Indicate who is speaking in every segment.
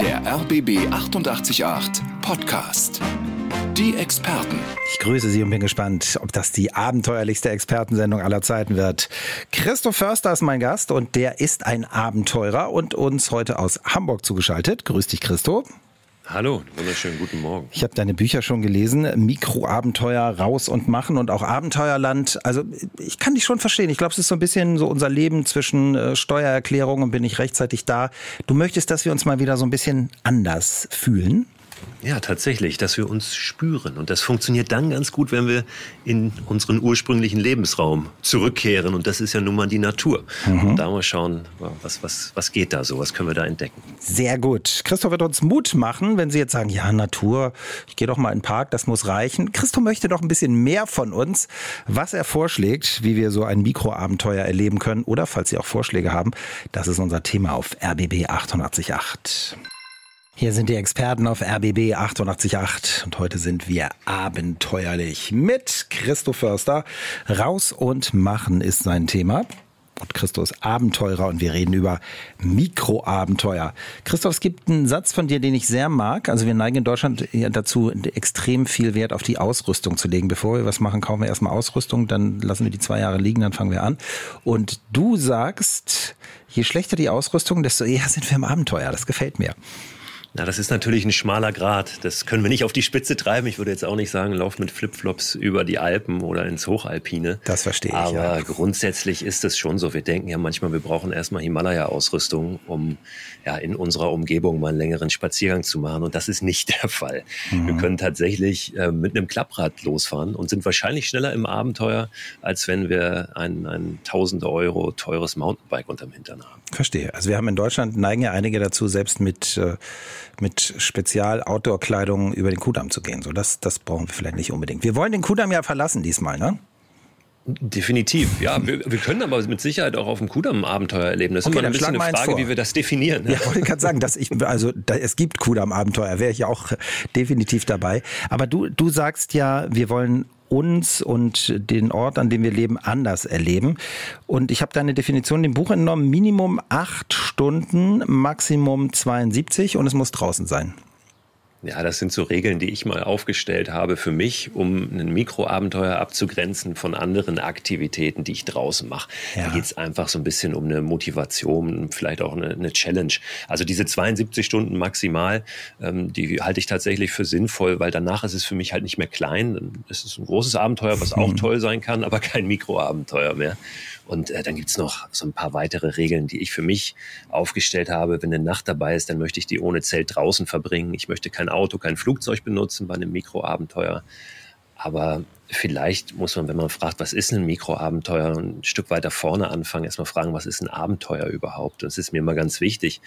Speaker 1: Der RBB 888 Podcast. Die Experten.
Speaker 2: Ich grüße Sie und bin gespannt, ob das die abenteuerlichste Expertensendung aller Zeiten wird. Christoph Förster ist mein Gast und der ist ein Abenteurer und uns heute aus Hamburg zugeschaltet. Grüß dich, Christo.
Speaker 3: Hallo, wunderschönen guten Morgen.
Speaker 2: Ich habe deine Bücher schon gelesen, Mikroabenteuer, Raus und Machen und auch Abenteuerland. Also ich kann dich schon verstehen. Ich glaube, es ist so ein bisschen so unser Leben zwischen äh, Steuererklärung und bin ich rechtzeitig da. Du möchtest, dass wir uns mal wieder so ein bisschen anders fühlen.
Speaker 3: Ja, tatsächlich, dass wir uns spüren. Und das funktioniert dann ganz gut, wenn wir in unseren ursprünglichen Lebensraum zurückkehren. Und das ist ja nun mal die Natur. Mhm. Und da mal schauen, was, was, was geht da so, was können wir da entdecken.
Speaker 2: Sehr gut. Christoph wird uns Mut machen, wenn Sie jetzt sagen, ja, Natur, ich gehe doch mal in den Park, das muss reichen. Christoph möchte doch ein bisschen mehr von uns, was er vorschlägt, wie wir so ein Mikroabenteuer erleben können. Oder falls Sie auch Vorschläge haben, das ist unser Thema auf RBB 888. Hier sind die Experten auf RBB 888 und heute sind wir abenteuerlich mit Christoph Förster. Raus und machen ist sein Thema. Und Christoph ist Abenteurer und wir reden über Mikroabenteuer. Christoph, es gibt einen Satz von dir, den ich sehr mag. Also wir neigen in Deutschland dazu, extrem viel Wert auf die Ausrüstung zu legen. Bevor wir was machen, kaufen wir erstmal Ausrüstung, dann lassen wir die zwei Jahre liegen, dann fangen wir an. Und du sagst, je schlechter die Ausrüstung, desto eher sind wir im Abenteuer. Das gefällt mir.
Speaker 3: Na, das ist natürlich ein schmaler Grad. Das können wir nicht auf die Spitze treiben. Ich würde jetzt auch nicht sagen, lauf mit Flipflops über die Alpen oder ins Hochalpine.
Speaker 2: Das verstehe ich.
Speaker 3: Aber ja. grundsätzlich ist es schon so. Wir denken ja manchmal, wir brauchen erstmal Himalaya-Ausrüstung, um ja in unserer Umgebung mal einen längeren Spaziergang zu machen. Und das ist nicht der Fall. Mhm. Wir können tatsächlich äh, mit einem Klapprad losfahren und sind wahrscheinlich schneller im Abenteuer, als wenn wir ein, ein tausende Euro teures Mountainbike unterm Hintern haben.
Speaker 2: Verstehe. Also wir haben in Deutschland neigen ja einige dazu, selbst mit äh, mit Spezial-Outdoor-Kleidung über den Kudamm zu gehen. So, das, das brauchen wir vielleicht nicht unbedingt. Wir wollen den Kudamm ja verlassen diesmal, ne?
Speaker 3: Definitiv, ja. Wir, wir, können aber mit Sicherheit auch auf dem Kudamm Abenteuer erleben. Das ist okay, immer ein bisschen eine Frage, wie wir das definieren.
Speaker 2: Ja, wollte ich gerade sagen, dass ich, also da, es gibt Kudamm-Abenteuer, wäre ich ja auch definitiv dabei. Aber du, du sagst ja, wir wollen uns und den Ort, an dem wir leben, anders erleben. Und ich habe deine Definition dem Buch entnommen, Minimum acht Stunden, Maximum 72 und es muss draußen sein.
Speaker 3: Ja, das sind so Regeln, die ich mal aufgestellt habe für mich, um ein Mikroabenteuer abzugrenzen von anderen Aktivitäten, die ich draußen mache. Ja. Da geht es einfach so ein bisschen um eine Motivation, vielleicht auch eine, eine Challenge. Also diese 72 Stunden maximal, ähm, die halte ich tatsächlich für sinnvoll, weil danach ist es für mich halt nicht mehr klein. Es ist ein großes Abenteuer, was auch toll sein kann, aber kein Mikroabenteuer mehr. Und äh, dann gibt's noch so ein paar weitere Regeln, die ich für mich aufgestellt habe. Wenn eine Nacht dabei ist, dann möchte ich die ohne Zelt draußen verbringen. Ich möchte kein Auto, kein Flugzeug benutzen bei einem Mikroabenteuer. Aber vielleicht muss man, wenn man fragt, was ist ein Mikroabenteuer, ein Stück weiter vorne anfangen, erstmal fragen, was ist ein Abenteuer überhaupt? Und es ist mir immer ganz wichtig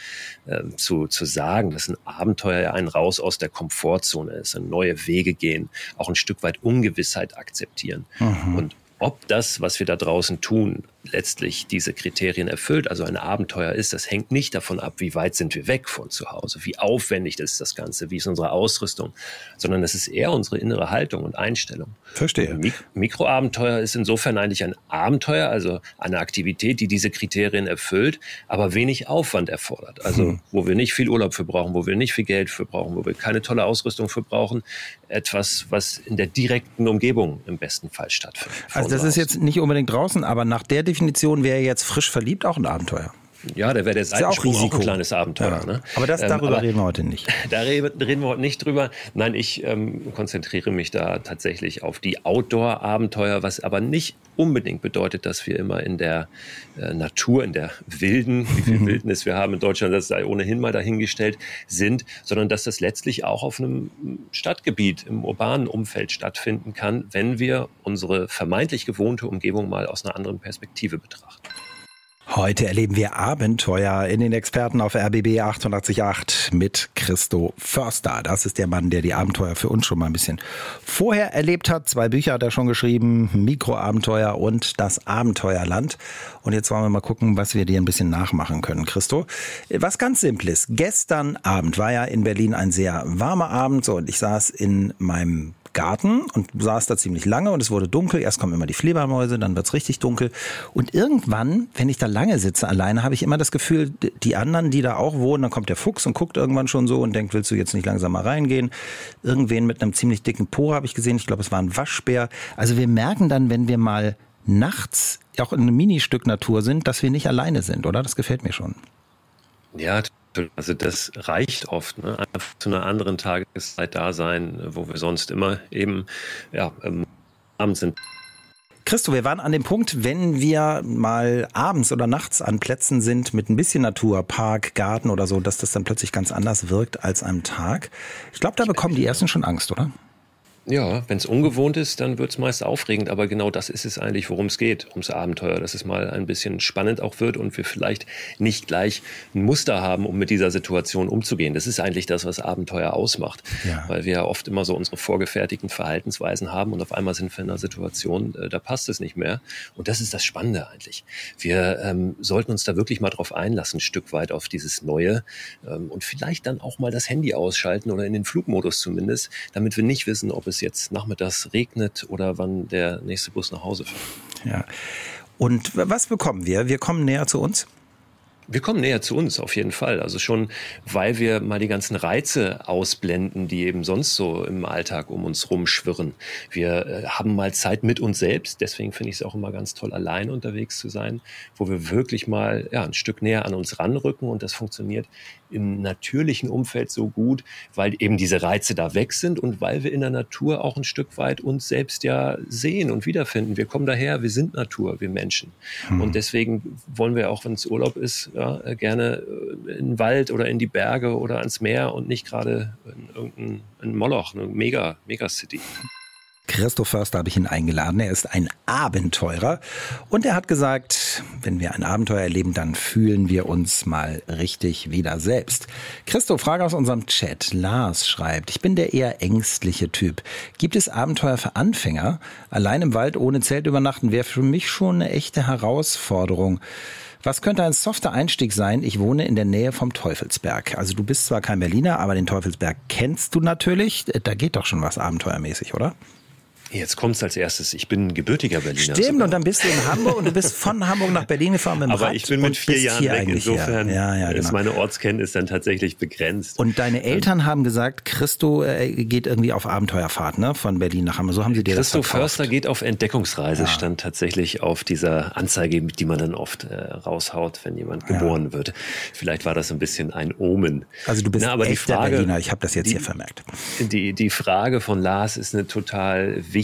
Speaker 3: äh, zu, zu sagen, dass ein Abenteuer ja ein Raus aus der Komfortzone ist, ein neue Wege gehen, auch ein Stück weit Ungewissheit akzeptieren. Mhm. Und ob das, was wir da draußen tun, letztlich diese Kriterien erfüllt, also ein Abenteuer ist, das hängt nicht davon ab, wie weit sind wir weg von zu Hause, wie aufwendig ist das Ganze, wie ist unsere Ausrüstung, sondern das ist eher unsere innere Haltung und Einstellung.
Speaker 2: Verstehe.
Speaker 3: Mik Mikroabenteuer ist insofern eigentlich ein Abenteuer, also eine Aktivität, die diese Kriterien erfüllt, aber wenig Aufwand erfordert. Also hm. wo wir nicht viel Urlaub für brauchen, wo wir nicht viel Geld für brauchen, wo wir keine tolle Ausrüstung für brauchen, etwas, was in der direkten Umgebung im besten Fall stattfindet.
Speaker 2: Also das ist jetzt nicht unbedingt draußen, aber nach der Definition wäre jetzt frisch verliebt auch ein Abenteuer.
Speaker 3: Ja, da wäre der Seitensprung auch, auch, ein kleines Abenteuer. Ja.
Speaker 2: Ne? Aber das, darüber ähm, aber reden wir heute nicht.
Speaker 3: Da reden wir heute nicht drüber. Nein, ich ähm, konzentriere mich da tatsächlich auf die Outdoor-Abenteuer, was aber nicht unbedingt bedeutet, dass wir immer in der äh, Natur, in der wilden, wie viel Wildnis wir haben in Deutschland, das sei ohnehin mal dahingestellt, sind, sondern dass das letztlich auch auf einem Stadtgebiet, im urbanen Umfeld stattfinden kann, wenn wir unsere vermeintlich gewohnte Umgebung mal aus einer anderen Perspektive betrachten.
Speaker 2: Heute erleben wir Abenteuer in den Experten auf RBB 888 mit Christo Förster. Das ist der Mann, der die Abenteuer für uns schon mal ein bisschen vorher erlebt hat. Zwei Bücher hat er schon geschrieben, Mikroabenteuer und das Abenteuerland. Und jetzt wollen wir mal gucken, was wir dir ein bisschen nachmachen können, Christo. Was ganz Simples. Gestern Abend war ja in Berlin ein sehr warmer Abend so und ich saß in meinem Garten und saß da ziemlich lange und es wurde dunkel. Erst kommen immer die Fledermäuse, dann wird's richtig dunkel. Und irgendwann, wenn ich da lange sitze alleine, habe ich immer das Gefühl, die anderen, die da auch wohnen, dann kommt der Fuchs und guckt irgendwann schon so und denkt, willst du jetzt nicht langsam mal reingehen? Irgendwen mit einem ziemlich dicken Po habe ich gesehen. Ich glaube, es war ein Waschbär. Also wir merken dann, wenn wir mal nachts auch in einem Ministück Natur sind, dass wir nicht alleine sind, oder? Das gefällt mir schon.
Speaker 3: Ja, also das reicht oft, ne? einfach zu einer anderen Tageszeit da sein, wo wir sonst immer eben ja, ähm, abends sind.
Speaker 2: Christo, wir waren an dem Punkt, wenn wir mal abends oder nachts an Plätzen sind mit ein bisschen Natur, Park, Garten oder so, dass das dann plötzlich ganz anders wirkt als am Tag. Ich glaube, da bekommen die ersten schon Angst, oder?
Speaker 3: Ja, wenn es ungewohnt ist, dann wird es meist aufregend, aber genau das ist es eigentlich, worum es geht, ums Abenteuer, dass es mal ein bisschen spannend auch wird und wir vielleicht nicht gleich ein Muster haben, um mit dieser Situation umzugehen. Das ist eigentlich das, was Abenteuer ausmacht, ja. weil wir ja oft immer so unsere vorgefertigten Verhaltensweisen haben und auf einmal sind wir in einer Situation, äh, da passt es nicht mehr. Und das ist das Spannende eigentlich. Wir ähm, sollten uns da wirklich mal drauf einlassen, ein Stück weit auf dieses Neue ähm, und vielleicht dann auch mal das Handy ausschalten oder in den Flugmodus zumindest, damit wir nicht wissen, ob es es jetzt nachmittags regnet oder wann der nächste Bus nach Hause fährt.
Speaker 2: Ja. Und was bekommen wir? Wir kommen näher zu uns?
Speaker 3: Wir kommen näher zu uns auf jeden Fall. Also schon, weil wir mal die ganzen Reize ausblenden, die eben sonst so im Alltag um uns rumschwirren. Wir äh, haben mal Zeit mit uns selbst. Deswegen finde ich es auch immer ganz toll, allein unterwegs zu sein, wo wir wirklich mal ja, ein Stück näher an uns ranrücken. Und das funktioniert im natürlichen Umfeld so gut, weil eben diese Reize da weg sind und weil wir in der Natur auch ein Stück weit uns selbst ja sehen und wiederfinden. Wir kommen daher, wir sind Natur, wir Menschen. Mhm. Und deswegen wollen wir auch, wenn es Urlaub ist, ja, gerne äh, in den Wald oder in die Berge oder ans Meer und nicht gerade in irgendein Moloch, eine Mega, Megacity.
Speaker 2: Christoph Förster habe ich ihn eingeladen. Er ist ein Abenteurer und er hat gesagt, wenn wir ein Abenteuer erleben, dann fühlen wir uns mal richtig wieder selbst. Christoph, Frage aus unserem Chat. Lars schreibt, ich bin der eher ängstliche Typ. Gibt es Abenteuer für Anfänger? Allein im Wald ohne Zelt übernachten wäre für mich schon eine echte Herausforderung. Was könnte ein softer Einstieg sein? Ich wohne in der Nähe vom Teufelsberg. Also du bist zwar kein Berliner, aber den Teufelsberg kennst du natürlich. Da geht doch schon was abenteuermäßig, oder?
Speaker 3: Jetzt kommt es als erstes. Ich bin gebürtiger Berliner.
Speaker 2: Stimmt, sogar. und dann bist du in Hamburg und du bist von Hamburg nach Berlin gefahren mit dem
Speaker 3: Aber
Speaker 2: Rad
Speaker 3: ich bin mit vier Jahren weg. Insofern
Speaker 2: ja, ja,
Speaker 3: genau. ist meine Ortskenntnis dann tatsächlich begrenzt.
Speaker 2: Und deine Eltern haben gesagt, Christo äh, geht irgendwie auf Abenteuerfahrt, ne? Von Berlin nach Hamburg. So haben sie dir
Speaker 3: Christo
Speaker 2: das verkauft.
Speaker 3: Förster geht auf Entdeckungsreise, stand tatsächlich auf dieser Anzeige, die man dann oft äh, raushaut, wenn jemand geboren wird. Vielleicht war das ein bisschen ein Omen.
Speaker 2: Also du bist Na, aber die Frage, Berliner, ich habe das jetzt die, hier vermerkt.
Speaker 3: Die, die Frage von Lars ist eine total wichtige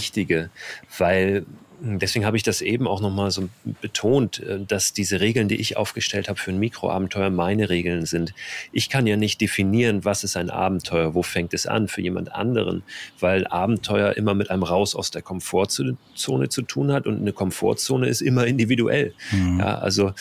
Speaker 3: weil deswegen habe ich das eben auch nochmal so betont, äh, dass diese Regeln, die ich aufgestellt habe für ein Mikroabenteuer, meine Regeln sind. Ich kann ja nicht definieren, was ist ein Abenteuer, wo fängt es an für jemand anderen, weil Abenteuer immer mit einem Raus aus der Komfortzone zu tun hat und eine Komfortzone ist immer individuell. Mhm. Ja, also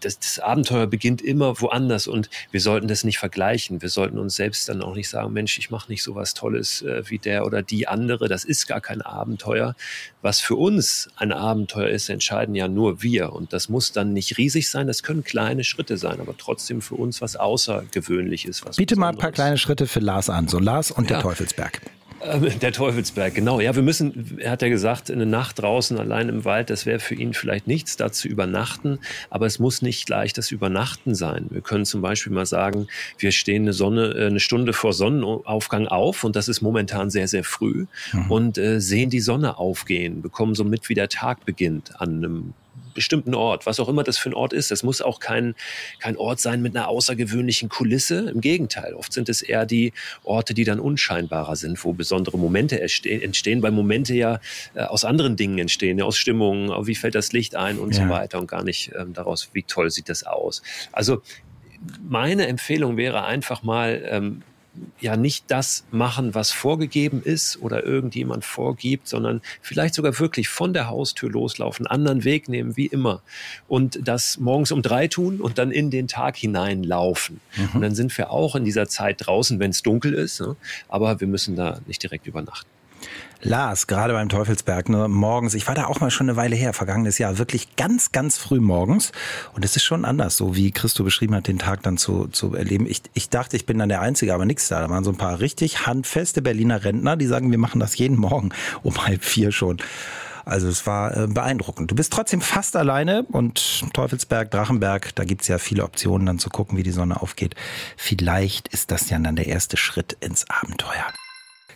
Speaker 3: das, das Abenteuer beginnt immer woanders und wir sollten das nicht vergleichen. Wir sollten uns selbst dann auch nicht sagen, Mensch, ich mache nicht so was Tolles äh, wie der oder die andere. Das ist gar kein Abenteuer. Was für uns ein Abenteuer ist, entscheiden ja nur wir. Und das muss dann nicht riesig sein. Das können kleine Schritte sein, aber trotzdem für uns was Außergewöhnliches. Was
Speaker 2: Biete mal ein paar kleine Schritte für Lars an. So Lars und ja. der Teufelsberg.
Speaker 3: Ähm, der Teufelsberg, genau. Ja, wir müssen, er hat ja gesagt, eine Nacht draußen allein im Wald, das wäre für ihn vielleicht nichts, da zu übernachten. Aber es muss nicht gleich das Übernachten sein. Wir können zum Beispiel mal sagen, wir stehen eine Sonne, äh, eine Stunde vor Sonnenaufgang auf und das ist momentan sehr, sehr früh mhm. und äh, sehen die Sonne aufgehen, bekommen so mit, wie der Tag beginnt an einem bestimmten Ort, was auch immer das für ein Ort ist. Das muss auch kein, kein Ort sein mit einer außergewöhnlichen Kulisse. Im Gegenteil, oft sind es eher die Orte, die dann unscheinbarer sind, wo besondere Momente entstehen, weil Momente ja äh, aus anderen Dingen entstehen, aus Stimmungen, wie fällt das Licht ein und ja. so weiter und gar nicht ähm, daraus, wie toll sieht das aus. Also meine Empfehlung wäre einfach mal, ähm, ja nicht das machen, was vorgegeben ist oder irgendjemand vorgibt, sondern vielleicht sogar wirklich von der Haustür loslaufen, anderen Weg nehmen, wie immer. Und das morgens um drei tun und dann in den Tag hineinlaufen. Mhm. Und dann sind wir auch in dieser Zeit draußen, wenn es dunkel ist. Ne? Aber wir müssen da nicht direkt übernachten.
Speaker 2: Lars, gerade beim Teufelsberg, ne, morgens, ich war da auch mal schon eine Weile her, vergangenes Jahr, wirklich ganz, ganz früh morgens. Und es ist schon anders, so wie Christo beschrieben hat, den Tag dann zu, zu erleben. Ich, ich dachte, ich bin dann der Einzige, aber nichts da. Da waren so ein paar richtig handfeste Berliner Rentner, die sagen, wir machen das jeden Morgen um halb vier schon. Also es war äh, beeindruckend. Du bist trotzdem fast alleine und Teufelsberg, Drachenberg, da gibt's ja viele Optionen, dann zu gucken, wie die Sonne aufgeht. Vielleicht ist das ja dann der erste Schritt ins Abenteuer.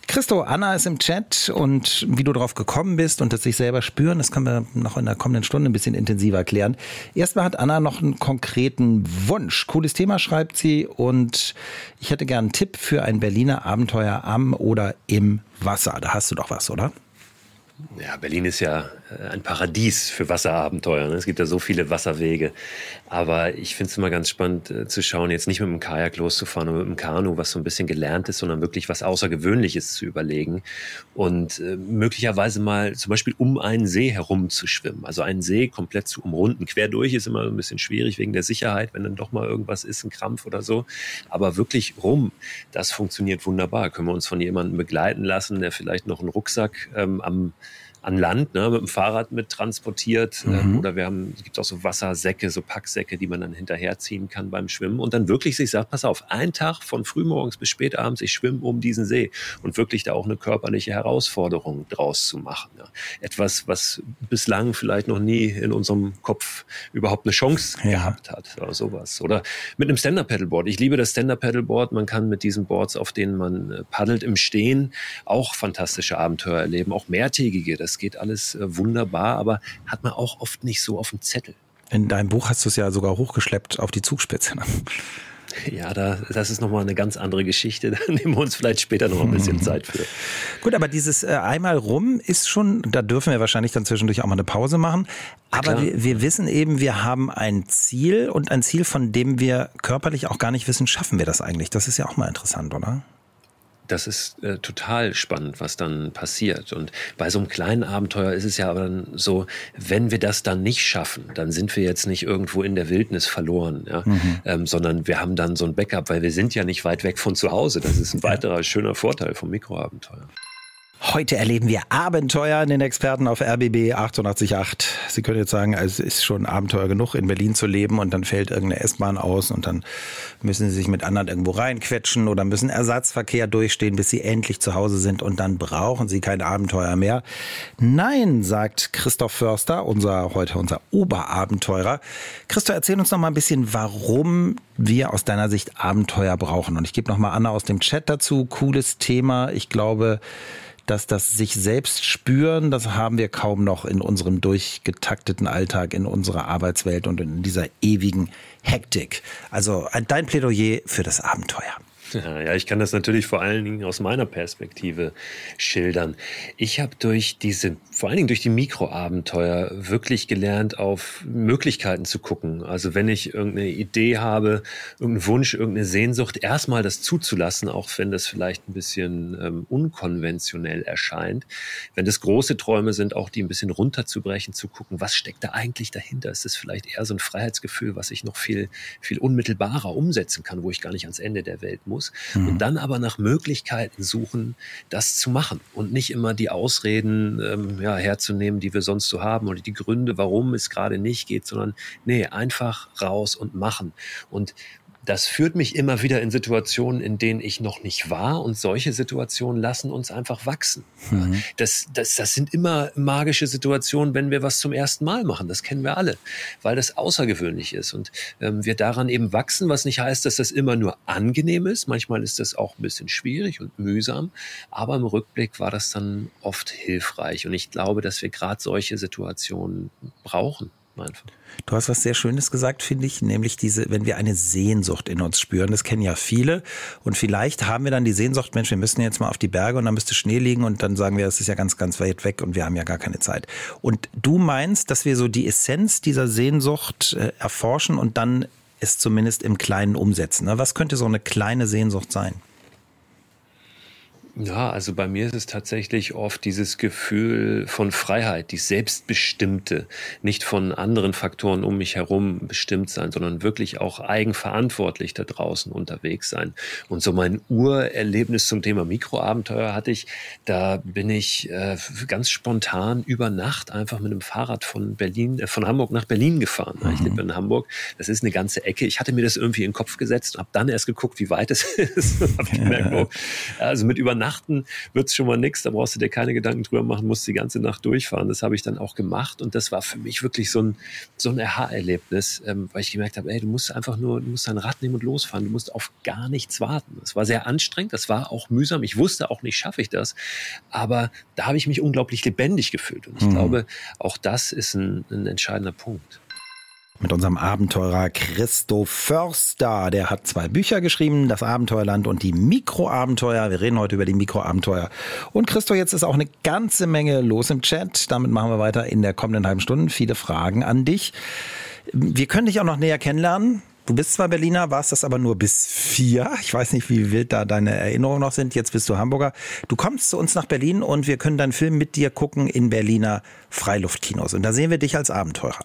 Speaker 2: Christo, Anna ist im Chat und wie du drauf gekommen bist und das sich selber spüren, das können wir noch in der kommenden Stunde ein bisschen intensiver klären. Erstmal hat Anna noch einen konkreten Wunsch. Cooles Thema schreibt sie und ich hätte gern einen Tipp für ein Berliner Abenteuer am oder im Wasser. Da hast du doch was, oder?
Speaker 3: Ja, Berlin ist ja ein Paradies für Wasserabenteuer. Ne? Es gibt ja so viele Wasserwege. Aber ich finde es immer ganz spannend äh, zu schauen, jetzt nicht mit dem Kajak loszufahren oder mit dem Kanu, was so ein bisschen gelernt ist, sondern wirklich was Außergewöhnliches zu überlegen. Und äh, möglicherweise mal zum Beispiel um einen See herum zu schwimmen. Also einen See komplett zu umrunden. Quer durch ist immer ein bisschen schwierig wegen der Sicherheit, wenn dann doch mal irgendwas ist, ein Krampf oder so. Aber wirklich rum, das funktioniert wunderbar. Können wir uns von jemandem begleiten lassen, der vielleicht noch einen Rucksack ähm, am an Land ne, mit dem Fahrrad mit transportiert. Ähm, mhm. oder wir haben, es gibt auch so Wassersäcke, so Packsäcke, die man dann hinterherziehen kann beim Schwimmen. Und dann wirklich sich sagt, pass auf, ein Tag von frühmorgens bis spätabends, ich schwimme um diesen See. Und wirklich da auch eine körperliche Herausforderung draus zu machen. Ja. Etwas, was bislang vielleicht noch nie in unserem Kopf überhaupt eine Chance ja. gehabt hat. Oder sowas. Oder mit einem Stand-Up-Paddleboard. Ich liebe das Stand-Up-Paddleboard. Man kann mit diesen Boards, auf denen man äh, paddelt im Stehen, auch fantastische Abenteuer erleben, auch mehrtägige. Das das geht alles äh, wunderbar, aber hat man auch oft nicht so auf dem Zettel.
Speaker 2: In deinem Buch hast du es ja sogar hochgeschleppt auf die Zugspitze.
Speaker 3: Ja, da, das ist nochmal eine ganz andere Geschichte. Da nehmen wir uns vielleicht später noch ein bisschen Zeit für.
Speaker 2: Gut, aber dieses äh, einmal rum ist schon, da dürfen wir wahrscheinlich dann zwischendurch auch mal eine Pause machen. Aber wir, wir, wissen eben, wir haben ein Ziel und ein Ziel, von dem wir körperlich auch gar nicht wissen, schaffen wir das eigentlich? Das ist ja auch mal interessant, oder?
Speaker 3: Das ist äh, total spannend, was dann passiert. Und bei so einem kleinen Abenteuer ist es ja aber dann so, wenn wir das dann nicht schaffen, dann sind wir jetzt nicht irgendwo in der Wildnis verloren, ja? Mhm. Ähm, sondern wir haben dann so ein Backup, weil wir sind ja nicht weit weg von zu Hause. Das ist ein weiterer schöner Vorteil vom Mikroabenteuer.
Speaker 2: Heute erleben wir Abenteuer in den Experten auf RBB 888. Sie können jetzt sagen, es ist schon Abenteuer genug, in Berlin zu leben und dann fällt irgendeine S-Bahn aus und dann müssen Sie sich mit anderen irgendwo reinquetschen oder müssen Ersatzverkehr durchstehen, bis Sie endlich zu Hause sind und dann brauchen Sie kein Abenteuer mehr. Nein, sagt Christoph Förster, unser, heute unser Oberabenteurer. Christoph, erzähl uns noch mal ein bisschen, warum wir aus deiner Sicht Abenteuer brauchen. Und ich gebe noch mal Anna aus dem Chat dazu. Cooles Thema. Ich glaube, dass das sich selbst spüren, das haben wir kaum noch in unserem durchgetakteten Alltag, in unserer Arbeitswelt und in dieser ewigen Hektik. Also dein Plädoyer für das Abenteuer.
Speaker 3: Ja, ich kann das natürlich vor allen Dingen aus meiner Perspektive schildern. Ich habe durch diese, vor allen Dingen durch die Mikroabenteuer wirklich gelernt, auf Möglichkeiten zu gucken. Also wenn ich irgendeine Idee habe, irgendeinen Wunsch, irgendeine Sehnsucht, erstmal das zuzulassen, auch wenn das vielleicht ein bisschen ähm, unkonventionell erscheint. Wenn das große Träume sind, auch die ein bisschen runterzubrechen, zu gucken, was steckt da eigentlich dahinter? Ist das vielleicht eher so ein Freiheitsgefühl, was ich noch viel, viel unmittelbarer umsetzen kann, wo ich gar nicht ans Ende der Welt muss? Muss. Mhm. Und dann aber nach Möglichkeiten suchen, das zu machen und nicht immer die Ausreden ähm, ja, herzunehmen, die wir sonst so haben oder die Gründe, warum es gerade nicht geht, sondern nee, einfach raus und machen. Und das führt mich immer wieder in Situationen, in denen ich noch nicht war. Und solche Situationen lassen uns einfach wachsen. Mhm. Das, das, das sind immer magische Situationen, wenn wir was zum ersten Mal machen. Das kennen wir alle, weil das außergewöhnlich ist. Und ähm, wir daran eben wachsen, was nicht heißt, dass das immer nur angenehm ist. Manchmal ist das auch ein bisschen schwierig und mühsam. Aber im Rückblick war das dann oft hilfreich. Und ich glaube, dass wir gerade solche Situationen brauchen
Speaker 2: einfach. Du hast was sehr Schönes gesagt, finde ich, nämlich diese, wenn wir eine Sehnsucht in uns spüren, das kennen ja viele. Und vielleicht haben wir dann die Sehnsucht, Mensch, wir müssen jetzt mal auf die Berge und dann müsste Schnee liegen und dann sagen wir, es ist ja ganz, ganz weit weg und wir haben ja gar keine Zeit. Und du meinst, dass wir so die Essenz dieser Sehnsucht äh, erforschen und dann es zumindest im Kleinen umsetzen. Ne? Was könnte so eine kleine Sehnsucht sein?
Speaker 3: Ja, also bei mir ist es tatsächlich oft dieses Gefühl von Freiheit, die selbstbestimmte, nicht von anderen Faktoren um mich herum bestimmt sein, sondern wirklich auch eigenverantwortlich da draußen unterwegs sein. Und so mein Urerlebnis zum Thema Mikroabenteuer hatte ich, da bin ich äh, ganz spontan über Nacht einfach mit dem Fahrrad von Berlin, äh, von Hamburg nach Berlin gefahren. Mhm. Ich lebe in Hamburg. Das ist eine ganze Ecke. Ich hatte mir das irgendwie in den Kopf gesetzt, habe dann erst geguckt, wie weit es ist. hab gemerkt, oh, also mit über übernachten wird es schon mal nichts, da brauchst du dir keine Gedanken drüber machen, musst die ganze Nacht durchfahren. Das habe ich dann auch gemacht. Und das war für mich wirklich so ein, so ein Aha-Erlebnis, ähm, weil ich gemerkt habe, ey, du musst einfach nur, du musst dein Rad nehmen und losfahren, du musst auf gar nichts warten. Das war sehr anstrengend, das war auch mühsam, ich wusste auch nicht, schaffe ich das, aber da habe ich mich unglaublich lebendig gefühlt. Und ich mhm. glaube, auch das ist ein, ein entscheidender Punkt
Speaker 2: mit unserem Abenteurer Christo Förster. Der hat zwei Bücher geschrieben, Das Abenteuerland und die Mikroabenteuer. Wir reden heute über die Mikroabenteuer. Und Christo, jetzt ist auch eine ganze Menge los im Chat. Damit machen wir weiter in der kommenden halben Stunde. Viele Fragen an dich. Wir können dich auch noch näher kennenlernen. Du bist zwar Berliner, warst das aber nur bis vier. Ich weiß nicht, wie wild da deine Erinnerungen noch sind. Jetzt bist du Hamburger. Du kommst zu uns nach Berlin und wir können deinen Film mit dir gucken in Berliner Freiluftkinos. Und da sehen wir dich als Abenteurer.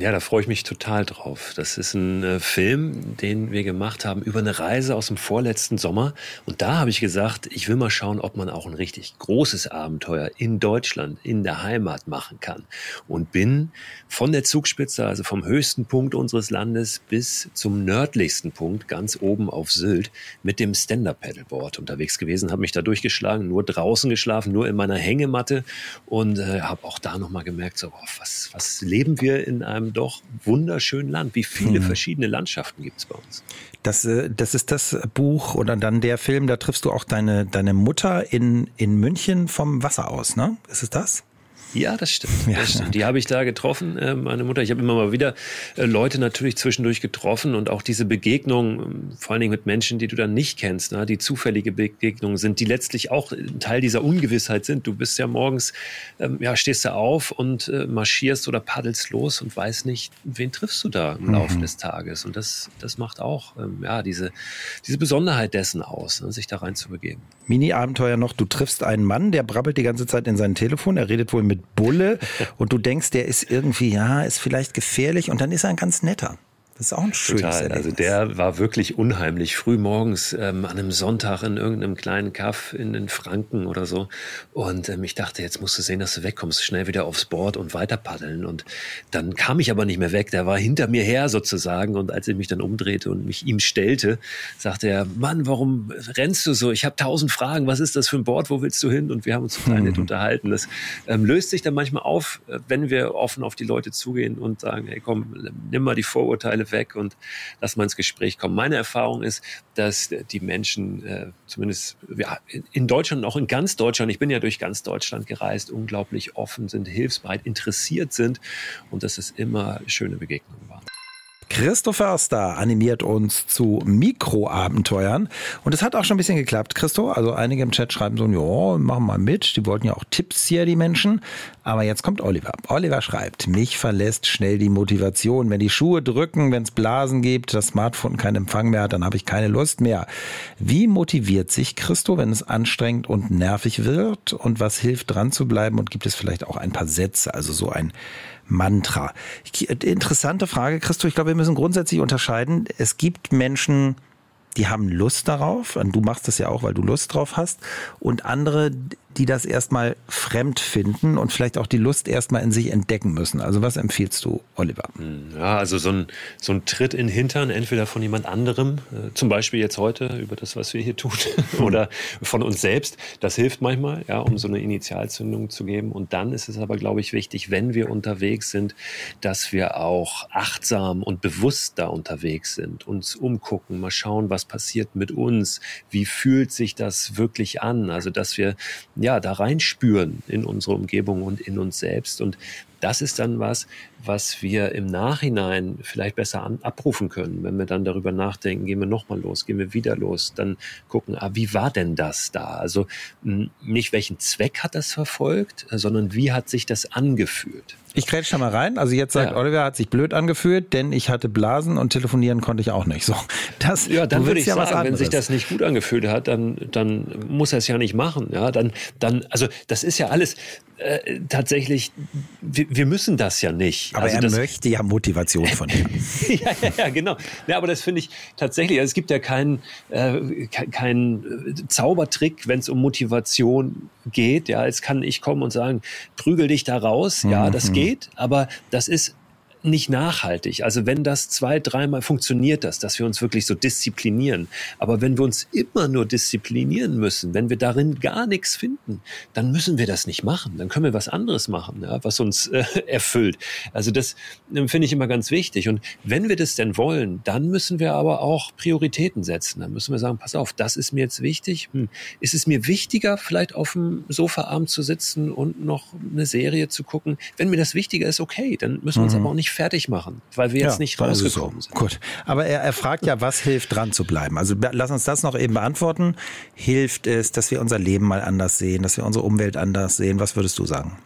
Speaker 3: Ja, da freue ich mich total drauf. Das ist ein äh, Film, den wir gemacht haben über eine Reise aus dem vorletzten Sommer. Und da habe ich gesagt, ich will mal schauen, ob man auch ein richtig großes Abenteuer in Deutschland, in der Heimat machen kann. Und bin von der Zugspitze, also vom höchsten Punkt unseres Landes bis zum nördlichsten Punkt, ganz oben auf Sylt, mit dem Stand-Up-Paddleboard unterwegs gewesen, habe mich da durchgeschlagen, nur draußen geschlafen, nur in meiner Hängematte und äh, habe auch da nochmal gemerkt, so, was, was leben wir in einem einem doch wunderschönen Land. Wie viele hm. verschiedene Landschaften gibt es bei uns?
Speaker 2: Das, äh, das ist das Buch oder dann der Film, da triffst du auch deine, deine Mutter in, in München vom Wasser aus, ne? Ist es das?
Speaker 3: Ja, das stimmt. Ja. Das stimmt. Die habe ich da getroffen, äh, meine Mutter. Ich habe immer mal wieder äh, Leute natürlich zwischendurch getroffen und auch diese Begegnungen, ähm, vor allen Dingen mit Menschen, die du dann nicht kennst, ne, die zufällige Begegnungen sind, die letztlich auch ein Teil dieser Ungewissheit sind. Du bist ja morgens, ähm, ja, stehst du auf und äh, marschierst oder paddelst los und weißt nicht, wen triffst du da im mhm. Laufe des Tages. Und das, das macht auch, ähm, ja, diese, diese Besonderheit dessen aus, ne, sich da rein zu begeben.
Speaker 2: Mini-Abenteuer noch, du triffst einen Mann, der brabbelt die ganze Zeit in sein Telefon, er redet wohl mit Bulle und du denkst, der ist irgendwie, ja, ist vielleicht gefährlich und dann ist er ein ganz netter. Das ist auch ein schönes Total.
Speaker 3: Erlebnis. Also der war wirklich unheimlich. Früh morgens ähm, an einem Sonntag in irgendeinem kleinen Kaff in den Franken oder so. Und ähm, ich dachte, jetzt musst du sehen, dass du wegkommst, schnell wieder aufs Board und weiter paddeln. Und dann kam ich aber nicht mehr weg. Der war hinter mir her sozusagen. Und als ich mich dann umdrehte und mich ihm stellte, sagte er, Mann, warum rennst du so? Ich habe tausend Fragen. Was ist das für ein Board? Wo willst du hin? Und wir haben uns total nett unterhalten. Das ähm, löst sich dann manchmal auf, äh, wenn wir offen auf die Leute zugehen und sagen, hey komm, nimm mal die Vorurteile Langeweile weg und lass mal ins Gespräch kommen. Meine Erfahrung ist, dass die Menschen, äh, zumindest ja, in Deutschland und auch in ganz Deutschland, ich bin ja durch ganz Deutschland gereist, unglaublich offen sind, hilfsbereit, interessiert sind und dass es immer schöne Begegnungen waren.
Speaker 2: Christoph Förster animiert uns zu Mikroabenteuern. Und es hat auch schon ein bisschen geklappt, Christo. Also einige im Chat schreiben so, ja, machen mal mit. Die wollten ja auch Tipps hier, die Menschen. Aber jetzt kommt Oliver. Oliver schreibt, mich verlässt schnell die Motivation. Wenn die Schuhe drücken, wenn es Blasen gibt, das Smartphone keinen Empfang mehr hat, dann habe ich keine Lust mehr. Wie motiviert sich Christo, wenn es anstrengend und nervig wird? Und was hilft dran zu bleiben? Und gibt es vielleicht auch ein paar Sätze, also so ein Mantra. Interessante Frage, Christo. Ich glaube, wir müssen grundsätzlich unterscheiden. Es gibt Menschen, die haben Lust darauf. Und du machst das ja auch, weil du Lust drauf hast. Und andere, die das erstmal fremd finden und vielleicht auch die Lust erstmal in sich entdecken müssen. Also was empfiehlst du, Oliver?
Speaker 3: Hm, ja, also so ein, so ein Tritt in den Hintern, entweder von jemand anderem, äh, zum Beispiel jetzt heute über das, was wir hier tun, oder von uns selbst, das hilft manchmal, ja, um so eine Initialzündung zu geben. Und dann ist es aber, glaube ich, wichtig, wenn wir unterwegs sind, dass wir auch achtsam und bewusst da unterwegs sind, uns umgucken, mal schauen, was passiert mit uns, wie fühlt sich das wirklich an, also dass wir ja, da reinspüren in unsere Umgebung und in uns selbst. Und das ist dann was, was wir im Nachhinein vielleicht besser an, abrufen können, wenn wir dann darüber nachdenken, gehen wir nochmal los, gehen wir wieder los, dann gucken, ah, wie war denn das da? Also nicht welchen Zweck hat das verfolgt, sondern wie hat sich das angefühlt?
Speaker 2: Ich grätsch da mal rein. Also jetzt sagt ja. Oliver, hat sich blöd angefühlt, denn ich hatte Blasen und telefonieren konnte ich auch nicht. So,
Speaker 3: das, ja, dann würde ich ja sagen, wenn sich das nicht gut angefühlt hat, dann, dann muss er es ja nicht machen. Ja, dann, dann, also das ist ja alles, äh, tatsächlich, wir, wir, müssen das ja nicht.
Speaker 2: Aber
Speaker 3: also
Speaker 2: er
Speaker 3: das,
Speaker 2: möchte ja Motivation von dir.
Speaker 3: ja, ja, ja, genau. Ja, aber das finde ich tatsächlich, also es gibt ja keinen äh, kein, kein Zaubertrick, wenn es um Motivation geht. Ja, jetzt kann ich kommen und sagen, prügel dich da raus. Ja, mhm. das geht, aber das ist nicht nachhaltig. Also wenn das zwei, dreimal funktioniert das, dass wir uns wirklich so disziplinieren. Aber wenn wir uns immer nur disziplinieren müssen, wenn wir darin gar nichts finden, dann müssen wir das nicht machen. Dann können wir was anderes machen, ja, was uns äh, erfüllt. Also das äh, finde ich immer ganz wichtig. Und wenn wir das denn wollen, dann müssen wir aber auch Prioritäten setzen. Dann müssen wir sagen, pass auf, das ist mir jetzt wichtig. Hm. Ist es mir wichtiger, vielleicht auf dem Sofaarm zu sitzen und noch eine Serie zu gucken? Wenn mir das wichtiger ist, okay, dann müssen wir uns mhm. aber auch nicht fertig machen, weil wir jetzt ja, nicht rausgekommen so. sind.
Speaker 2: Gut, aber er, er fragt ja, was hilft dran zu bleiben? Also lass uns das noch eben beantworten. Hilft es, dass wir unser Leben mal anders sehen, dass wir unsere Umwelt anders sehen? Was würdest du sagen?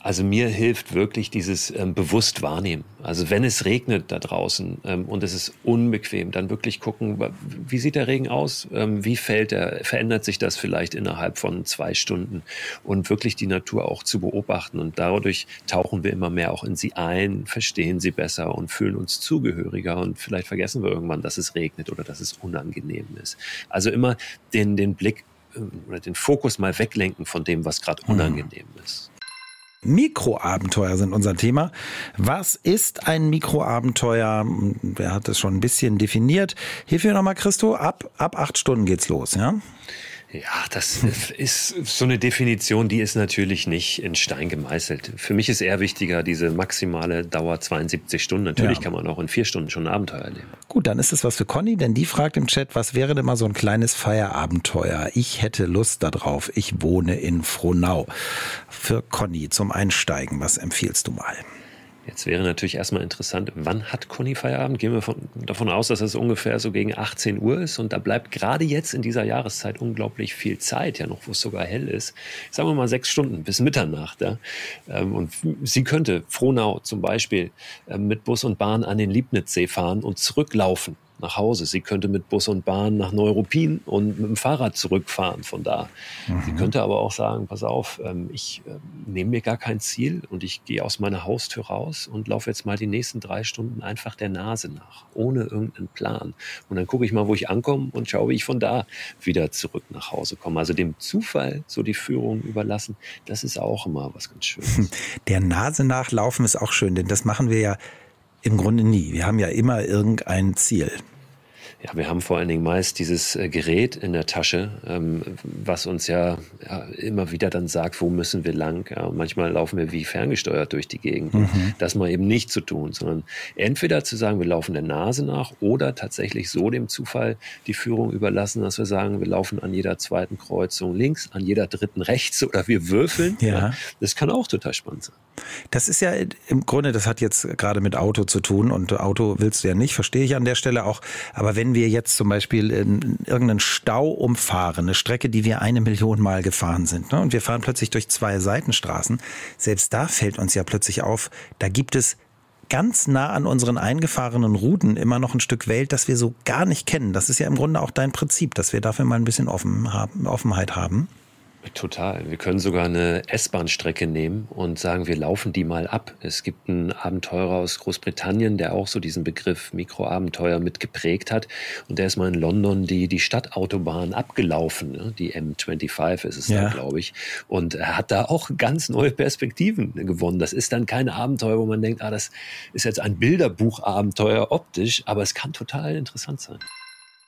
Speaker 3: Also mir hilft wirklich dieses ähm, bewusst wahrnehmen. Also wenn es regnet da draußen ähm, und es ist unbequem, dann wirklich gucken, wie sieht der Regen aus? Ähm, wie fällt er? Verändert sich das vielleicht innerhalb von zwei Stunden? Und wirklich die Natur auch zu beobachten. Und dadurch tauchen wir immer mehr auch in sie ein, verstehen sie besser und fühlen uns zugehöriger. Und vielleicht vergessen wir irgendwann, dass es regnet oder dass es unangenehm ist. Also immer den, den Blick äh, oder den Fokus mal weglenken von dem, was gerade mhm. unangenehm ist.
Speaker 2: Mikroabenteuer sind unser Thema. Was ist ein Mikroabenteuer? Wer hat das schon ein bisschen definiert? Mir nochmal, Christo. Ab, ab acht Stunden geht's los, ja?
Speaker 3: Ja, das ist so eine Definition, die ist natürlich nicht in Stein gemeißelt. Für mich ist eher wichtiger diese maximale Dauer 72 Stunden. Natürlich ja. kann man auch in vier Stunden schon ein Abenteuer erleben.
Speaker 2: Gut, dann ist es was für Conny, denn die fragt im Chat, was wäre denn mal so ein kleines Feierabenteuer? Ich hätte Lust darauf. Ich wohne in Frohnau. Für Conny zum Einsteigen, was empfiehlst du mal?
Speaker 3: Jetzt wäre natürlich erstmal interessant, wann hat Conny Feierabend? Gehen wir von, davon aus, dass es ungefähr so gegen 18 Uhr ist und da bleibt gerade jetzt in dieser Jahreszeit unglaublich viel Zeit, ja noch, wo es sogar hell ist. Sagen wir mal sechs Stunden bis Mitternacht. Ja? Ähm, und sie könnte Frohnau zum Beispiel ähm, mit Bus und Bahn an den Liebnitzsee fahren und zurücklaufen nach Hause. Sie könnte mit Bus und Bahn nach Neuruppin und mit dem Fahrrad zurückfahren von da. Mhm. Sie könnte aber auch sagen, pass auf, ähm, ich äh, nehme mir gar kein Ziel und ich gehe aus meiner Haustür raus und laufe jetzt mal die nächsten drei Stunden einfach der Nase nach, ohne irgendeinen Plan. Und dann gucke ich mal, wo ich ankomme und schaue, wie ich von da wieder zurück nach Hause komme. Also dem Zufall so die Führung überlassen, das ist auch immer was ganz Schönes.
Speaker 2: Der Nase nachlaufen ist auch schön, denn das machen wir ja im Grunde nie. Wir haben ja immer irgendein Ziel.
Speaker 3: Ja, wir haben vor allen Dingen meist dieses äh, Gerät in der Tasche, ähm, was uns ja, ja, immer wieder dann sagt, wo müssen wir lang. Ja, manchmal laufen wir wie ferngesteuert durch die Gegend. Mhm. Das mal eben nicht zu tun, sondern entweder zu sagen, wir laufen der Nase nach oder tatsächlich so dem Zufall die Führung überlassen, dass wir sagen, wir laufen an jeder zweiten Kreuzung links, an jeder dritten rechts oder wir würfeln. Ja. ja das kann auch total spannend sein.
Speaker 2: Das ist ja im Grunde, das hat jetzt gerade mit Auto zu tun und Auto willst du ja nicht, verstehe ich an der Stelle auch. Aber wenn wir jetzt zum Beispiel in irgendeinen Stau umfahren, eine Strecke, die wir eine Million Mal gefahren sind, ne, und wir fahren plötzlich durch zwei Seitenstraßen, selbst da fällt uns ja plötzlich auf, da gibt es ganz nah an unseren eingefahrenen Routen immer noch ein Stück Welt, das wir so gar nicht kennen. Das ist ja im Grunde auch dein Prinzip, dass wir dafür mal ein bisschen Offen haben, Offenheit haben.
Speaker 3: Total. Wir können sogar eine S-Bahn-Strecke nehmen und sagen, wir laufen die mal ab. Es gibt einen Abenteurer aus Großbritannien, der auch so diesen Begriff Mikroabenteuer mit geprägt hat. Und der ist mal in London die, die Stadtautobahn abgelaufen. Ne? Die M25 ist es ja. da, glaube ich. Und er hat da auch ganz neue Perspektiven gewonnen. Das ist dann kein Abenteuer, wo man denkt, ah, das ist jetzt ein Bilderbuchabenteuer optisch, aber es kann total interessant sein.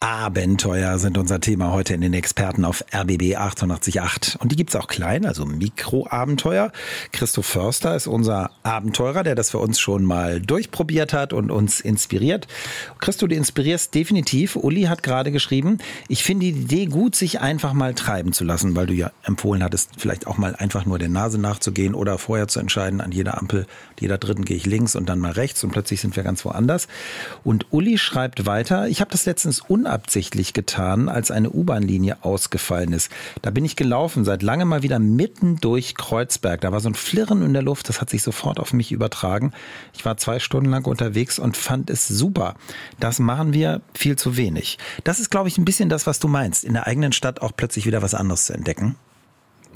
Speaker 2: Abenteuer sind unser Thema heute in den Experten auf RBB 888. Und die gibt's auch klein, also Mikroabenteuer. Christoph Förster ist unser Abenteurer, der das für uns schon mal durchprobiert hat und uns inspiriert. Christo, du inspirierst definitiv. Uli hat gerade geschrieben, ich finde die Idee gut, sich einfach mal treiben zu lassen, weil du ja empfohlen hattest, vielleicht auch mal einfach nur der Nase nachzugehen oder vorher zu entscheiden, an jeder Ampel, jeder dritten gehe ich links und dann mal rechts und plötzlich sind wir ganz woanders. Und Uli schreibt weiter, ich habe das letztens un unabsichtlich getan, als eine U-Bahn-Linie ausgefallen ist. Da bin ich gelaufen, seit langem mal wieder mitten durch Kreuzberg. Da war so ein Flirren in der Luft, das hat sich sofort auf mich übertragen. Ich war zwei Stunden lang unterwegs und fand es super. Das machen wir viel zu wenig. Das ist, glaube ich, ein bisschen das, was du meinst, in der eigenen Stadt auch plötzlich wieder was anderes zu entdecken.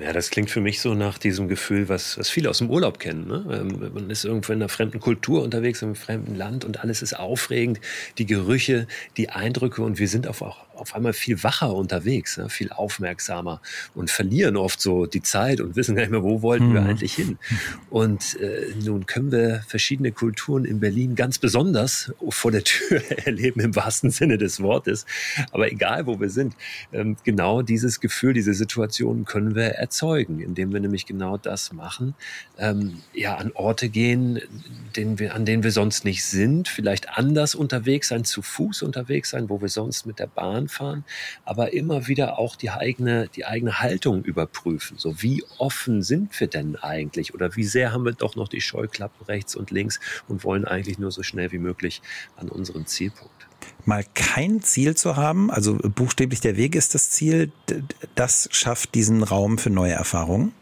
Speaker 3: Ja, das klingt für mich so nach diesem Gefühl, was, was viele aus dem Urlaub kennen. Ne? Ähm, man ist irgendwo in einer fremden Kultur unterwegs, in einem fremden Land und alles ist aufregend. Die Gerüche, die Eindrücke und wir sind auf, auch auf einmal viel wacher unterwegs, ne? viel aufmerksamer und verlieren oft so die Zeit und wissen gar nicht mehr, wo wollten wir mhm. eigentlich hin. Und äh, nun können wir verschiedene Kulturen in Berlin ganz besonders vor der Tür erleben, im wahrsten Sinne des Wortes. Aber egal, wo wir sind, ähm, genau dieses Gefühl, diese Situation können wir erzeugen, indem wir nämlich genau das machen, ähm, ja, an Orte gehen, denen wir, an denen wir sonst nicht sind, vielleicht anders unterwegs sein, zu Fuß unterwegs sein, wo wir sonst mit der Bahn fahren, aber immer wieder auch die eigene, die eigene Haltung überprüfen. So, wie offen sind wir denn eigentlich? Oder wie sehr haben wir doch noch die Scheuklappen rechts und links und wollen eigentlich nur so schnell wie möglich an unseren Zielpunkt?
Speaker 2: mal kein Ziel zu haben, also buchstäblich der Weg ist das Ziel, das schafft diesen Raum für neue Erfahrungen?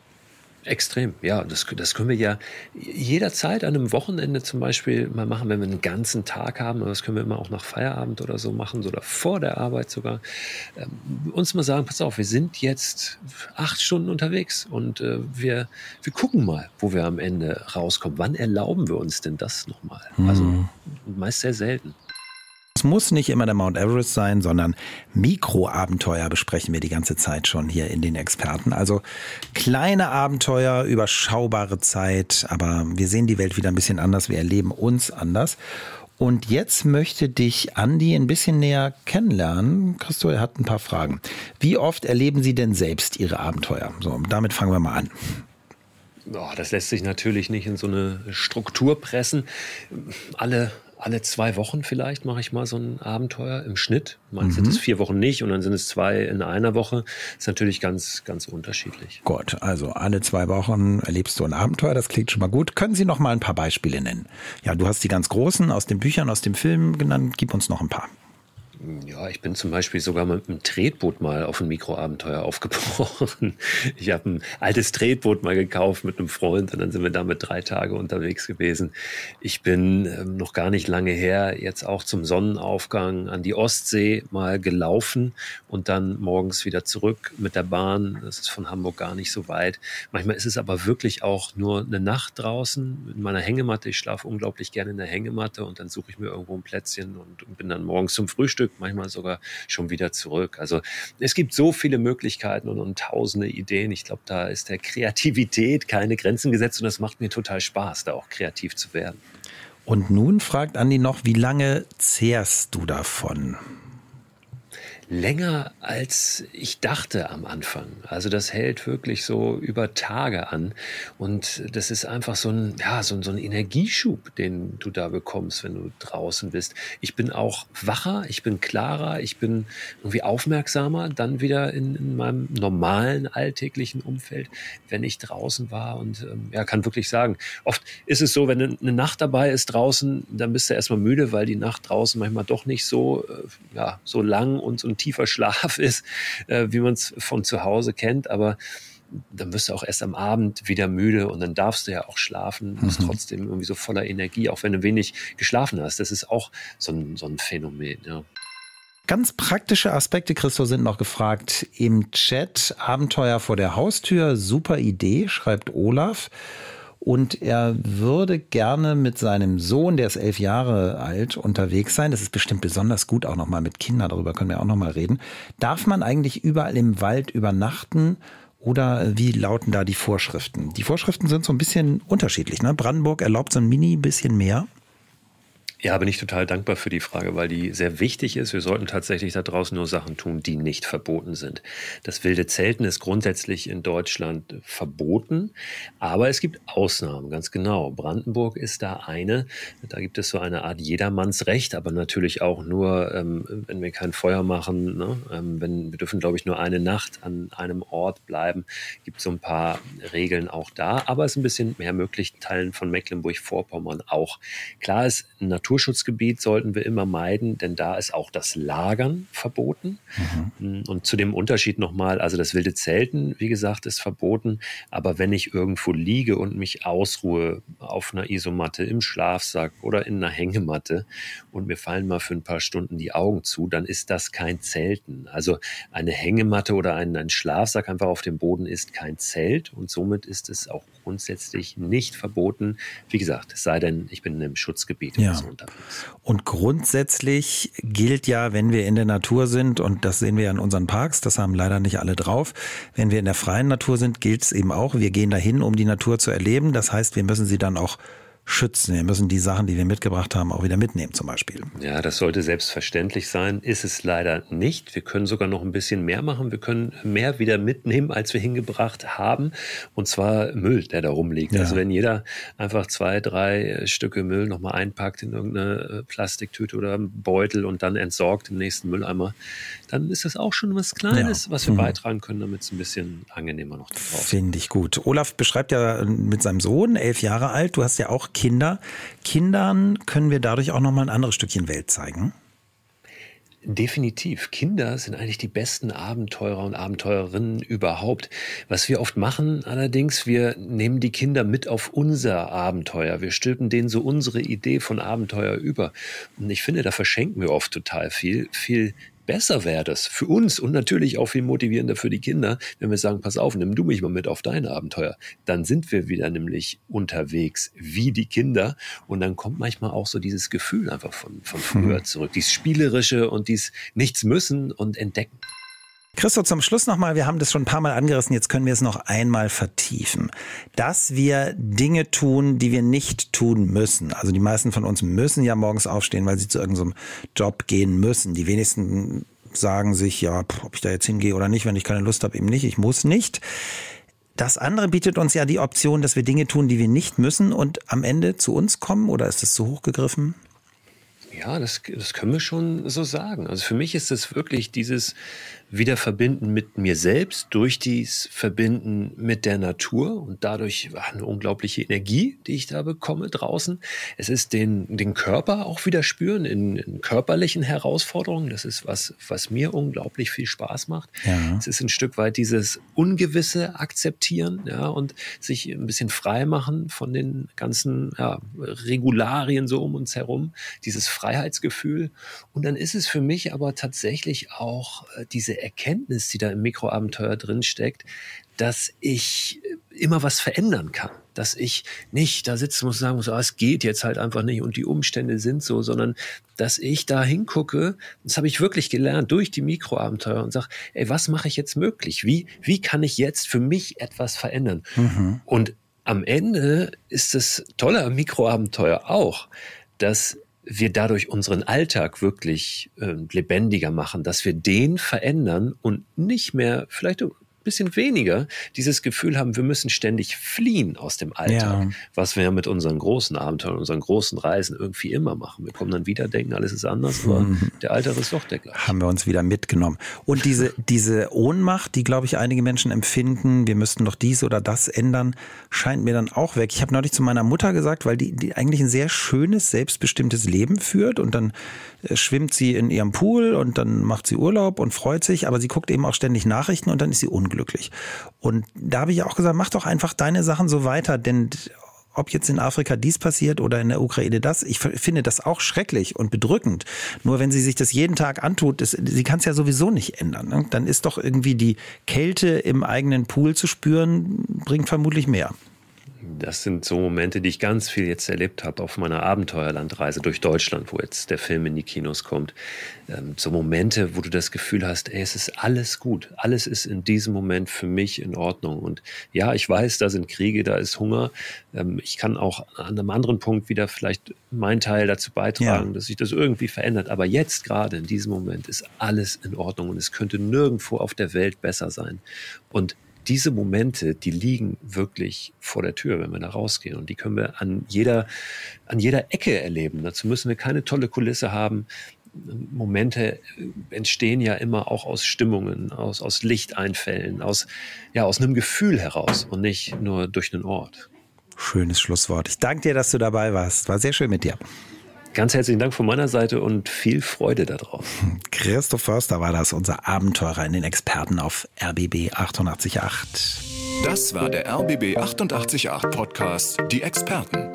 Speaker 3: Extrem, ja. Das, das können wir ja jederzeit an einem Wochenende zum Beispiel mal machen, wenn wir einen ganzen Tag haben. Das können wir immer auch nach Feierabend oder so machen oder vor der Arbeit sogar. Ähm, uns mal sagen, pass auf, wir sind jetzt acht Stunden unterwegs und äh, wir, wir gucken mal, wo wir am Ende rauskommen. Wann erlauben wir uns denn das nochmal? Also mhm. meist sehr selten.
Speaker 2: Es muss nicht immer der Mount Everest sein, sondern Mikroabenteuer besprechen wir die ganze Zeit schon hier in den Experten. Also kleine Abenteuer, überschaubare Zeit, aber wir sehen die Welt wieder ein bisschen anders, wir erleben uns anders. Und jetzt möchte dich Andi ein bisschen näher kennenlernen. Christo, er hat ein paar Fragen. Wie oft erleben Sie denn selbst Ihre Abenteuer? So, damit fangen wir mal an.
Speaker 3: Das lässt sich natürlich nicht in so eine Struktur pressen. Alle alle zwei Wochen vielleicht mache ich mal so ein Abenteuer im Schnitt. Mal mhm. sind es vier Wochen nicht und dann sind es zwei in einer Woche. Ist natürlich ganz, ganz unterschiedlich.
Speaker 2: Gut, also alle zwei Wochen erlebst du ein Abenteuer. Das klingt schon mal gut. Können Sie noch mal ein paar Beispiele nennen? Ja, du hast die ganz großen aus den Büchern, aus dem Film genannt. Gib uns noch ein paar.
Speaker 3: Ja, ich bin zum Beispiel sogar mit einem Tretboot mal auf ein Mikroabenteuer aufgebrochen. Ich habe ein altes Tretboot mal gekauft mit einem Freund und dann sind wir damit drei Tage unterwegs gewesen. Ich bin ähm, noch gar nicht lange her jetzt auch zum Sonnenaufgang an die Ostsee mal gelaufen und dann morgens wieder zurück mit der Bahn. Das ist von Hamburg gar nicht so weit. Manchmal ist es aber wirklich auch nur eine Nacht draußen in meiner Hängematte. Ich schlafe unglaublich gerne in der Hängematte und dann suche ich mir irgendwo ein Plätzchen und bin dann morgens zum Frühstück manchmal sogar schon wieder zurück. Also es gibt so viele Möglichkeiten und, und tausende Ideen. Ich glaube, da ist der Kreativität keine Grenzen gesetzt und das macht mir total Spaß, da auch kreativ zu werden.
Speaker 2: Und nun fragt Andi noch, wie lange zehrst du davon?
Speaker 3: Länger als ich dachte am Anfang. Also das hält wirklich so über Tage an und das ist einfach so ein, ja, so, so ein Energieschub, den du da bekommst, wenn du draußen bist. Ich bin auch wacher, ich bin klarer, ich bin irgendwie aufmerksamer, dann wieder in, in meinem normalen alltäglichen Umfeld, wenn ich draußen war und ähm, ja, kann wirklich sagen, oft ist es so, wenn eine Nacht dabei ist draußen, dann bist du erstmal müde, weil die Nacht draußen manchmal doch nicht so, äh, ja, so lang und ein tiefer Schlaf ist, äh, wie man es von zu Hause kennt. Aber dann wirst du auch erst am Abend wieder müde und dann darfst du ja auch schlafen, bist mhm. trotzdem irgendwie so voller Energie, auch wenn du wenig geschlafen hast. Das ist auch so ein, so ein Phänomen, ja.
Speaker 2: Ganz praktische Aspekte, Christo, sind noch gefragt im Chat. Abenteuer vor der Haustür, super Idee, schreibt Olaf und er würde gerne mit seinem Sohn, der ist elf Jahre alt, unterwegs sein. Das ist bestimmt besonders gut, auch nochmal mit Kindern, darüber können wir auch nochmal reden. Darf man eigentlich überall im Wald übernachten? Oder wie lauten da die Vorschriften? Die Vorschriften sind so ein bisschen unterschiedlich. Ne? Brandenburg erlaubt so ein Mini bisschen mehr.
Speaker 3: Ja, bin ich total dankbar für die Frage, weil die sehr wichtig ist. Wir sollten tatsächlich da draußen nur Sachen tun, die nicht verboten sind. Das wilde Zelten ist grundsätzlich in Deutschland verboten, aber es gibt Ausnahmen, ganz genau. Brandenburg ist da eine. Da gibt es so eine Art Jedermannsrecht, aber natürlich auch nur, ähm, wenn wir kein Feuer machen. Ne? Ähm, wenn, wir dürfen, glaube ich, nur eine Nacht an einem Ort bleiben. Gibt so ein paar Regeln auch da, aber es ist ein bisschen mehr möglich, Teilen von Mecklenburg-Vorpommern auch. Klar ist, Natur Naturschutzgebiet sollten wir immer meiden, denn da ist auch das Lagern verboten. Mhm. Und zu dem Unterschied nochmal, also das wilde Zelten, wie gesagt, ist verboten. Aber wenn ich irgendwo liege und mich ausruhe auf einer Isomatte im Schlafsack oder in einer Hängematte und mir fallen mal für ein paar Stunden die Augen zu, dann ist das kein Zelten. Also eine Hängematte oder ein, ein Schlafsack einfach auf dem Boden ist kein Zelt und somit ist es auch grundsätzlich nicht verboten. Wie gesagt, es sei denn, ich bin in einem Schutzgebiet
Speaker 2: ja. so unterwegs. Und grundsätzlich gilt ja, wenn wir in der Natur sind, und das sehen wir ja in unseren Parks, das haben leider nicht alle drauf, wenn wir in der freien Natur sind, gilt es eben auch, wir gehen dahin, um die Natur zu erleben. Das heißt, wir müssen sie dann auch schützen. Wir müssen die Sachen, die wir mitgebracht haben, auch wieder mitnehmen zum Beispiel.
Speaker 3: Ja, das sollte selbstverständlich sein. Ist es leider nicht. Wir können sogar noch ein bisschen mehr machen. Wir können mehr wieder mitnehmen, als wir hingebracht haben. Und zwar Müll, der da rumliegt. Ja. Also wenn jeder einfach zwei, drei Stücke Müll nochmal einpackt in irgendeine äh, Plastiktüte oder Beutel und dann entsorgt im nächsten Mülleimer, dann ist das auch schon was Kleines, ja. was wir mhm. beitragen können, damit es ein bisschen angenehmer noch
Speaker 2: draußen Finde ich gut. Olaf beschreibt ja mit seinem Sohn, elf Jahre alt, du hast ja auch Kinder. Kindern können wir dadurch auch noch mal ein anderes Stückchen Welt zeigen.
Speaker 3: Definitiv. Kinder sind eigentlich die besten Abenteurer und Abenteurerinnen überhaupt. Was wir oft machen allerdings, wir nehmen die Kinder mit auf unser Abenteuer. Wir stülpen denen so unsere Idee von Abenteuer über. Und ich finde, da verschenken wir oft total viel, viel besser wäre das für uns und natürlich auch viel motivierender für die Kinder, wenn wir sagen, pass auf, nimm du mich mal mit auf dein Abenteuer. Dann sind wir wieder nämlich unterwegs wie die Kinder und dann kommt manchmal auch so dieses Gefühl einfach von, von früher mhm. zurück, dieses Spielerische und dies Nichts müssen und entdecken.
Speaker 2: Christo, zum Schluss nochmal, wir haben das schon ein paar Mal angerissen, jetzt können wir es noch einmal vertiefen. Dass wir Dinge tun, die wir nicht tun müssen. Also die meisten von uns müssen ja morgens aufstehen, weil sie zu irgendeinem Job gehen müssen. Die wenigsten sagen sich, ja, ob ich da jetzt hingehe oder nicht, wenn ich keine Lust habe, eben nicht, ich muss nicht. Das andere bietet uns ja die Option, dass wir Dinge tun, die wir nicht müssen und am Ende zu uns kommen, oder ist das zu hoch gegriffen?
Speaker 3: Ja, das, das können wir schon so sagen. Also für mich ist es wirklich dieses, wieder verbinden mit mir selbst, durch dies Verbinden mit der Natur und dadurch eine unglaubliche Energie, die ich da bekomme draußen. Es ist den, den Körper auch wieder spüren in, in körperlichen Herausforderungen. Das ist was, was mir unglaublich viel Spaß macht. Ja. Es ist ein Stück weit dieses Ungewisse akzeptieren, ja, und sich ein bisschen frei machen von den ganzen ja, Regularien so um uns herum, dieses Freiheitsgefühl. Und dann ist es für mich aber tatsächlich auch äh, diese Erkenntnis, die da im Mikroabenteuer drin steckt, dass ich immer was verändern kann. Dass ich nicht da sitzen muss und sagen muss, ah, es geht jetzt halt einfach nicht und die Umstände sind so, sondern dass ich da hingucke, das habe ich wirklich gelernt durch die Mikroabenteuer und sage, ey, was mache ich jetzt möglich? Wie, wie kann ich jetzt für mich etwas verändern? Mhm. Und am Ende ist das tolle am Mikroabenteuer auch, dass wir dadurch unseren Alltag wirklich äh, lebendiger machen, dass wir den verändern und nicht mehr vielleicht bisschen weniger dieses Gefühl haben, wir müssen ständig fliehen aus dem Alltag, ja. was wir ja mit unseren großen Abenteuern, unseren großen Reisen irgendwie immer machen. Wir kommen dann wieder, denken, alles ist anders, aber mhm. der Alltag ist doch der gleiche.
Speaker 2: Haben wir uns wieder mitgenommen. Und diese, diese Ohnmacht, die, glaube ich, einige Menschen empfinden, wir müssten doch dies oder das ändern, scheint mir dann auch weg. Ich habe neulich zu meiner Mutter gesagt, weil die, die eigentlich ein sehr schönes, selbstbestimmtes Leben führt und dann schwimmt sie in ihrem Pool und dann macht sie Urlaub und freut sich, aber sie guckt eben auch ständig Nachrichten und dann ist sie unglücklich. Und da habe ich auch gesagt, mach doch einfach deine Sachen so weiter, denn ob jetzt in Afrika dies passiert oder in der Ukraine das, ich finde das auch schrecklich und bedrückend. Nur wenn sie sich das jeden Tag antut, das, sie kann es ja sowieso nicht ändern. Ne? Dann ist doch irgendwie die Kälte im eigenen Pool zu spüren, bringt vermutlich mehr.
Speaker 3: Das sind so Momente, die ich ganz viel jetzt erlebt habe auf meiner Abenteuerlandreise durch Deutschland, wo jetzt der Film in die Kinos kommt. Ähm, so Momente, wo du das Gefühl hast, ey, es ist alles gut. Alles ist in diesem Moment für mich in Ordnung. Und ja, ich weiß, da sind Kriege, da ist Hunger. Ähm, ich kann auch an einem anderen Punkt wieder vielleicht meinen Teil dazu beitragen, ja. dass sich das irgendwie verändert. Aber jetzt gerade in diesem Moment ist alles in Ordnung und es könnte nirgendwo auf der Welt besser sein. Und diese Momente, die liegen wirklich vor der Tür, wenn wir da rausgehen. Und die können wir an jeder, an jeder Ecke erleben. Dazu müssen wir keine tolle Kulisse haben. Momente entstehen ja immer auch aus Stimmungen, aus, aus Lichteinfällen, aus, ja, aus einem Gefühl heraus und nicht nur durch einen Ort.
Speaker 2: Schönes Schlusswort. Ich danke dir, dass du dabei warst. War sehr schön mit dir.
Speaker 3: Ganz herzlichen Dank von meiner Seite und viel Freude darauf.
Speaker 2: Christoph Förster war das, unser Abenteurer in den Experten auf RBB 888.
Speaker 1: Das war der RBB 888 Podcast, die Experten.